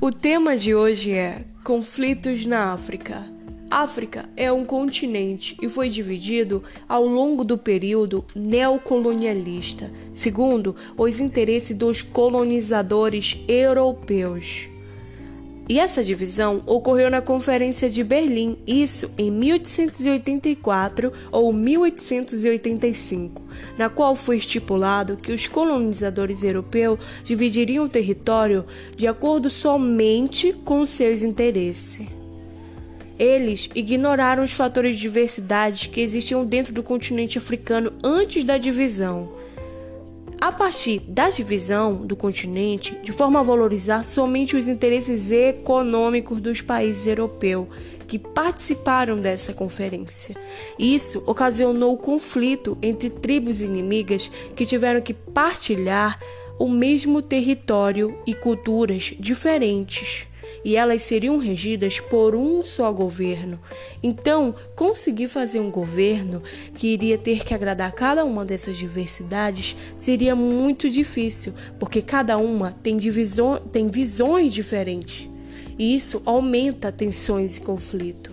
O tema de hoje é Conflitos na África. África é um continente e foi dividido ao longo do período neocolonialista, segundo os interesses dos colonizadores europeus. E essa divisão ocorreu na Conferência de Berlim, isso em 1884 ou 1885, na qual foi estipulado que os colonizadores europeus dividiriam o território de acordo somente com seus interesses. Eles ignoraram os fatores de diversidade que existiam dentro do continente africano antes da divisão a partir da divisão do continente, de forma a valorizar somente os interesses econômicos dos países europeus que participaram dessa conferência. Isso ocasionou conflito entre tribos inimigas que tiveram que partilhar o mesmo território e culturas diferentes e elas seriam regidas por um só governo. Então, conseguir fazer um governo que iria ter que agradar cada uma dessas diversidades seria muito difícil, porque cada uma tem, divisão, tem visões diferentes. E isso aumenta tensões e conflito.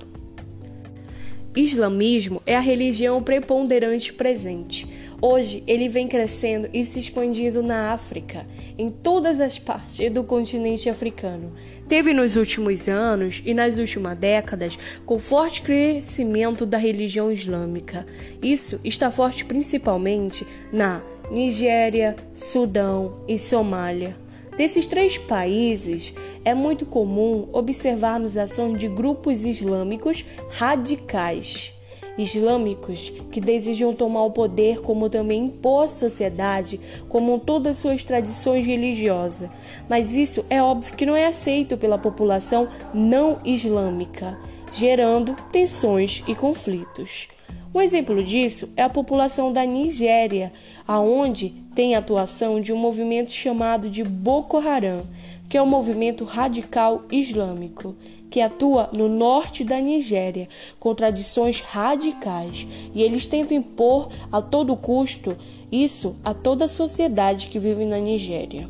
Islamismo é a religião preponderante presente Hoje ele vem crescendo e se expandindo na África, em todas as partes do continente africano. Teve nos últimos anos e nas últimas décadas com forte crescimento da religião islâmica. Isso está forte principalmente na Nigéria, Sudão e Somália. Desses três países, é muito comum observarmos ações de grupos islâmicos radicais islâmicos que desejam tomar o poder, como também impor à sociedade como todas suas tradições religiosas. Mas isso é óbvio que não é aceito pela população não islâmica, gerando tensões e conflitos. Um exemplo disso é a população da Nigéria, aonde tem a atuação de um movimento chamado de Boko Haram, que é um movimento radical islâmico que atua no norte da Nigéria com tradições radicais e eles tentam impor a todo custo isso a toda a sociedade que vive na Nigéria.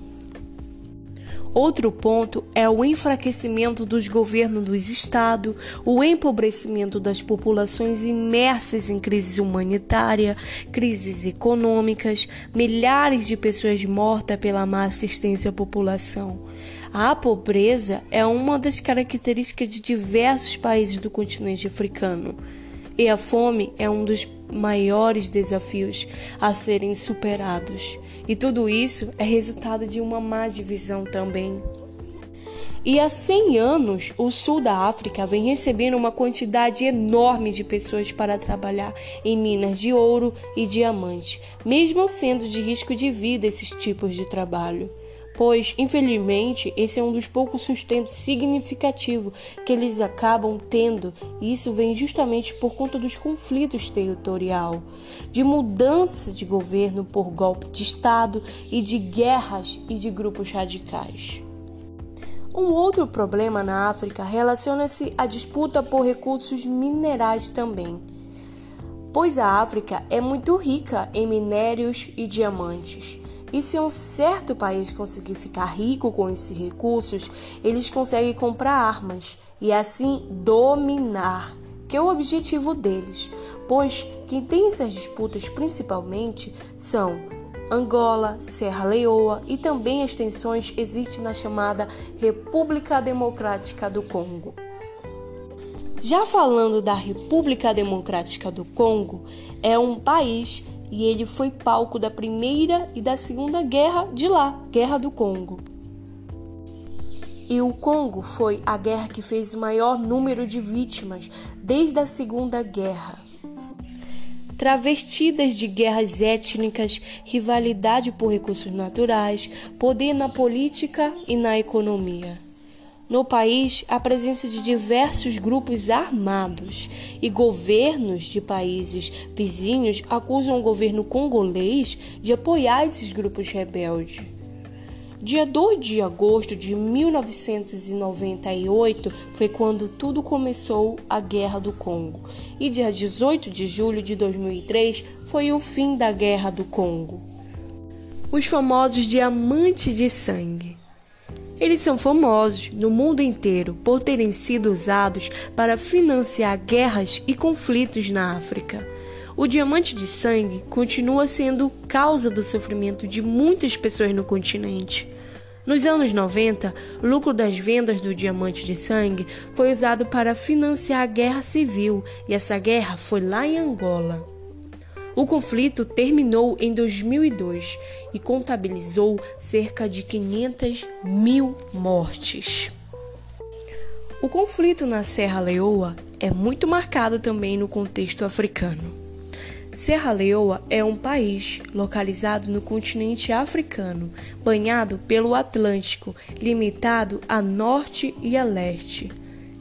Outro ponto é o enfraquecimento dos governos dos estados, o empobrecimento das populações imersas em crise humanitária, crises econômicas, milhares de pessoas mortas pela má assistência à população. A pobreza é uma das características de diversos países do continente africano. E a fome é um dos maiores desafios a serem superados. E tudo isso é resultado de uma má divisão também. E há 100 anos, o sul da África vem recebendo uma quantidade enorme de pessoas para trabalhar em minas de ouro e diamante, mesmo sendo de risco de vida esses tipos de trabalho pois, infelizmente, esse é um dos poucos sustentos significativos que eles acabam tendo, e isso vem justamente por conta dos conflitos territorial, de mudança de governo por golpe de Estado e de guerras e de grupos radicais. Um outro problema na África relaciona-se à disputa por recursos minerais também, pois a África é muito rica em minérios e diamantes. E se um certo país conseguir ficar rico com esses recursos, eles conseguem comprar armas e assim dominar, que é o objetivo deles. Pois quem tem essas disputas principalmente são Angola, Serra Leoa e também as tensões existem na chamada República Democrática do Congo. Já falando da República Democrática do Congo, é um país e ele foi palco da Primeira e da Segunda Guerra de lá, Guerra do Congo. E o Congo foi a guerra que fez o maior número de vítimas desde a Segunda Guerra. Travestidas de guerras étnicas, rivalidade por recursos naturais, poder na política e na economia. No país, a presença de diversos grupos armados e governos de países vizinhos acusam o governo congolês de apoiar esses grupos rebeldes. Dia 2 de agosto de 1998 foi quando tudo começou a Guerra do Congo, e dia 18 de julho de 2003 foi o fim da Guerra do Congo. Os famosos diamantes de sangue. Eles são famosos no mundo inteiro por terem sido usados para financiar guerras e conflitos na África. O diamante de sangue continua sendo causa do sofrimento de muitas pessoas no continente. Nos anos 90, o lucro das vendas do diamante de sangue foi usado para financiar a guerra civil, e essa guerra foi lá em Angola. O conflito terminou em 2002 e contabilizou cerca de 500 mil mortes. O conflito na Serra Leoa é muito marcado também no contexto africano. Serra Leoa é um país localizado no continente africano, banhado pelo Atlântico, limitado a norte e a leste.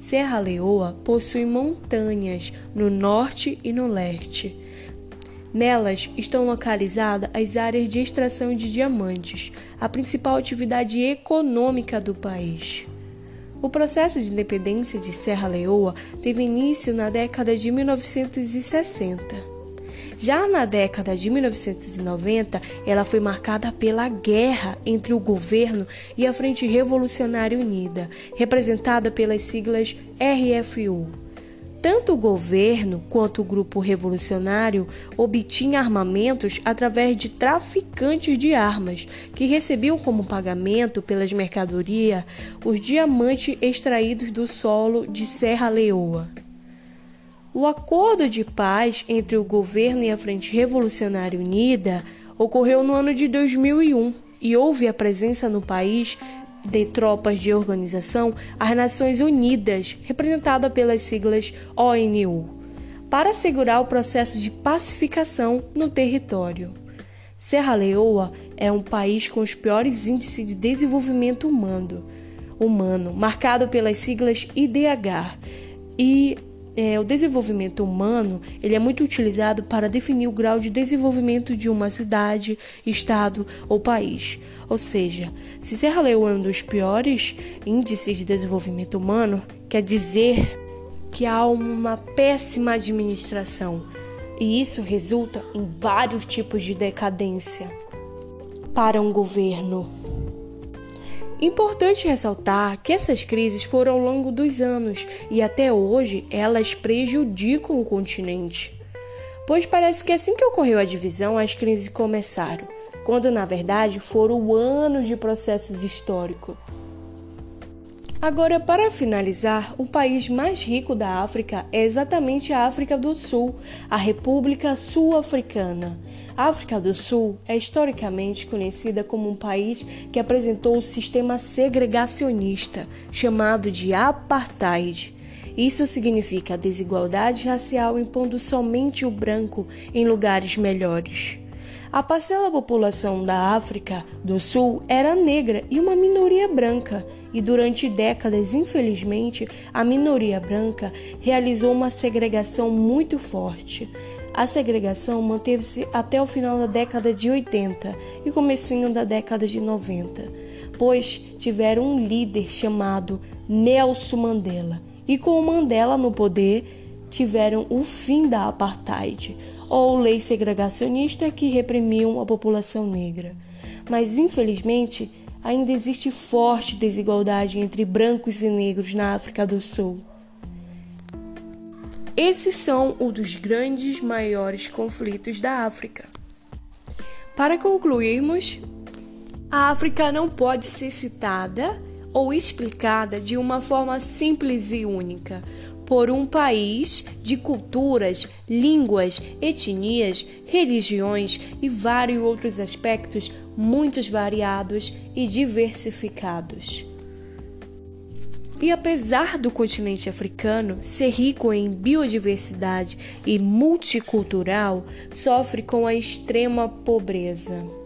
Serra Leoa possui montanhas no norte e no leste Nelas estão localizadas as áreas de extração de diamantes, a principal atividade econômica do país. O processo de independência de Serra Leoa teve início na década de 1960. Já na década de 1990, ela foi marcada pela guerra entre o governo e a Frente Revolucionária Unida, representada pelas siglas RFU. Tanto o governo quanto o grupo revolucionário obtinham armamentos através de traficantes de armas, que recebiam como pagamento pelas mercadorias os diamantes extraídos do solo de Serra Leoa. O acordo de paz entre o governo e a Frente Revolucionária Unida ocorreu no ano de 2001 e houve a presença no país de tropas de organização às Nações Unidas, representada pelas siglas ONU, para assegurar o processo de pacificação no território. Serra Leoa é um país com os piores índices de desenvolvimento humano, humano marcado pelas siglas IDH, e é, o desenvolvimento humano ele é muito utilizado para definir o grau de desenvolvimento de uma cidade, estado ou país. Ou seja, se Serra Leoa é um dos piores índices de desenvolvimento humano, quer dizer que há uma péssima administração e isso resulta em vários tipos de decadência para um governo. Importante ressaltar que essas crises foram ao longo dos anos e até hoje elas prejudicam o continente. Pois parece que assim que ocorreu a divisão, as crises começaram, quando na verdade foram anos de processos históricos. Agora, para finalizar, o país mais rico da África é exatamente a África do Sul, a República Sul-Africana. A África do Sul é historicamente conhecida como um país que apresentou o sistema segregacionista, chamado de apartheid. Isso significa desigualdade racial impondo somente o branco em lugares melhores. A parcela da população da África do Sul era negra e uma minoria branca, e durante décadas, infelizmente, a minoria branca realizou uma segregação muito forte. A segregação manteve-se até o final da década de 80 e comecinho da década de 90, pois tiveram um líder chamado Nelson Mandela. E com o Mandela no poder, tiveram o fim da apartheid, ou lei segregacionista que reprimiam a população negra. Mas infelizmente, ainda existe forte desigualdade entre brancos e negros na África do Sul. Esses são um dos grandes maiores conflitos da África. Para concluirmos, a África não pode ser citada ou explicada de uma forma simples e única por um país de culturas, línguas, etnias, religiões e vários outros aspectos muito variados e diversificados. E apesar do continente africano ser rico em biodiversidade e multicultural, sofre com a extrema pobreza.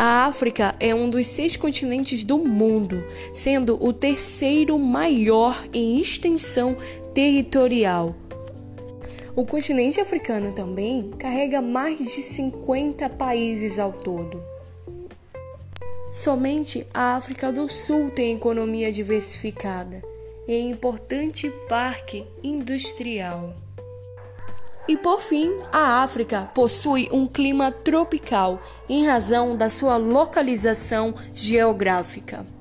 A África é um dos seis continentes do mundo, sendo o terceiro maior em extensão territorial. O continente africano também carrega mais de 50 países ao todo. Somente a África do Sul tem economia diversificada e é importante parque industrial. E por fim, a África possui um clima tropical em razão da sua localização geográfica.